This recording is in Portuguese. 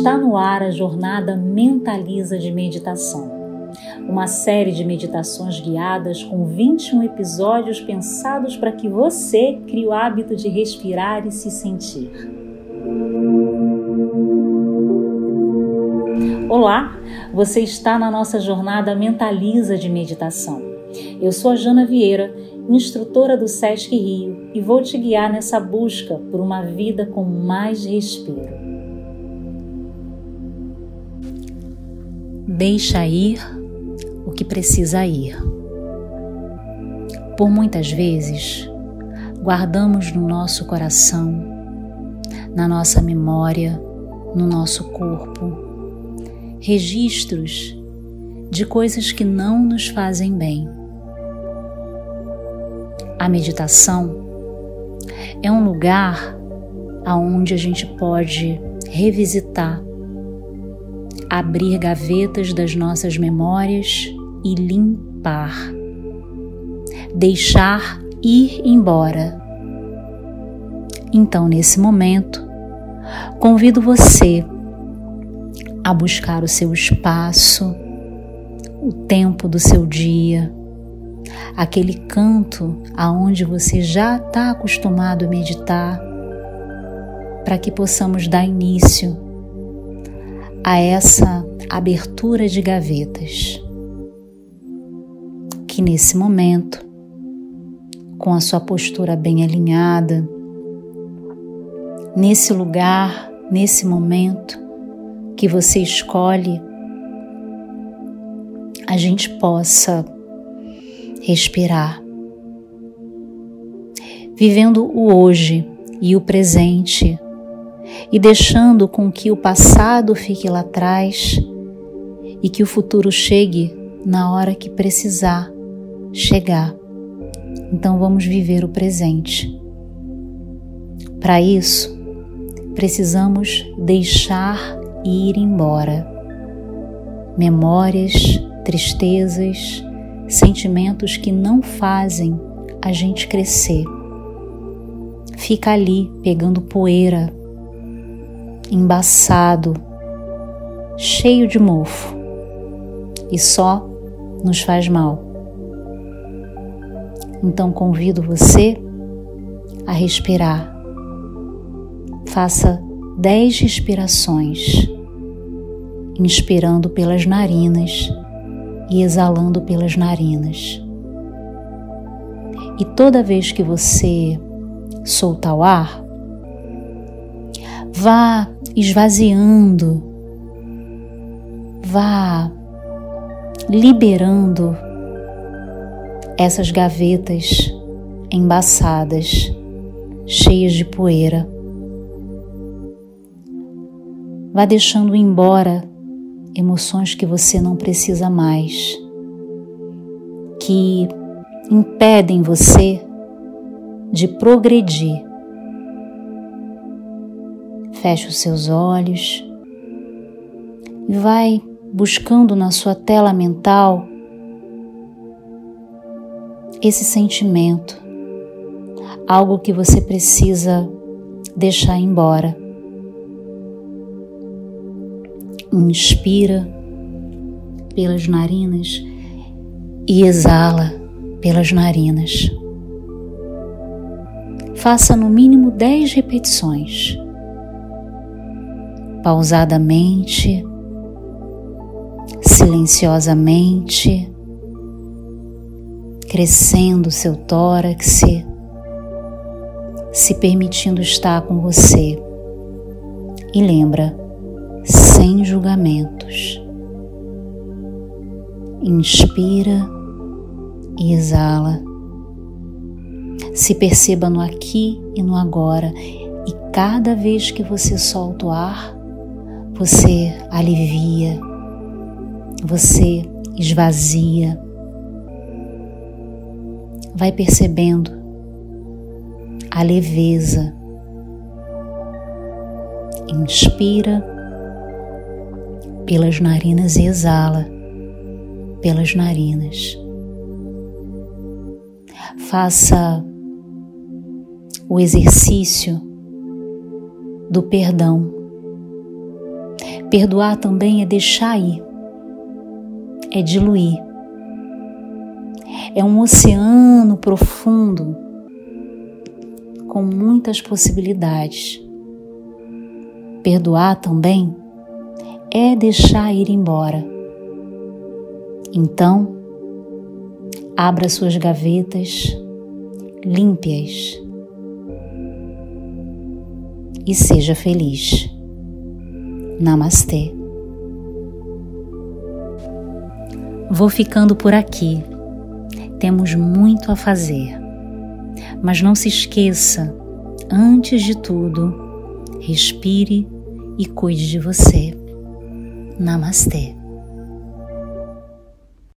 Está no ar a jornada Mentaliza de Meditação, uma série de meditações guiadas com 21 episódios pensados para que você crie o hábito de respirar e se sentir. Olá, você está na nossa jornada Mentaliza de Meditação. Eu sou a Jana Vieira, instrutora do SESC Rio, e vou te guiar nessa busca por uma vida com mais respiro. Deixa ir o que precisa ir. Por muitas vezes, guardamos no nosso coração, na nossa memória, no nosso corpo, registros de coisas que não nos fazem bem. A meditação é um lugar aonde a gente pode revisitar, abrir gavetas das nossas memórias e limpar, deixar ir embora. Então, nesse momento, convido você a buscar o seu espaço, o tempo do seu dia, aquele canto aonde você já está acostumado a meditar, para que possamos dar início a essa abertura de gavetas. Que nesse momento, com a sua postura bem alinhada, nesse lugar, nesse momento, que você escolhe, a gente possa respirar, vivendo o hoje e o presente e deixando com que o passado fique lá atrás e que o futuro chegue na hora que precisar chegar. Então vamos viver o presente. Para isso, precisamos deixar ir embora. Memórias, tristezas, sentimentos que não fazem a gente crescer. Fica ali pegando poeira, embaçado, cheio de mofo e só nos faz mal. Então convido você a respirar. Faça dez respirações, inspirando pelas narinas e exalando pelas narinas. E toda vez que você soltar o ar, vá esvaziando, vá liberando essas gavetas embaçadas, cheias de poeira Vá deixando embora emoções que você não precisa mais, que impedem você de progredir. Feche os seus olhos e vai buscando na sua tela mental esse sentimento, algo que você precisa deixar embora. Inspira pelas narinas e exala pelas narinas. Faça no mínimo 10 repetições. Pausadamente, silenciosamente, crescendo seu tórax, se permitindo estar com você. E lembra, sem julgamentos. Inspira e exala. Se perceba no aqui e no agora, e cada vez que você solta o ar, você alivia, você esvazia. Vai percebendo a leveza. Inspira pelas narinas e exala pelas narinas. Faça o exercício do perdão. Perdoar também é deixar ir, é diluir. É um oceano profundo com muitas possibilidades. Perdoar também é deixar ir embora. Então, abra suas gavetas, limpe-as e seja feliz. Namastê. Vou ficando por aqui. Temos muito a fazer. Mas não se esqueça, antes de tudo, respire e cuide de você. Namastê.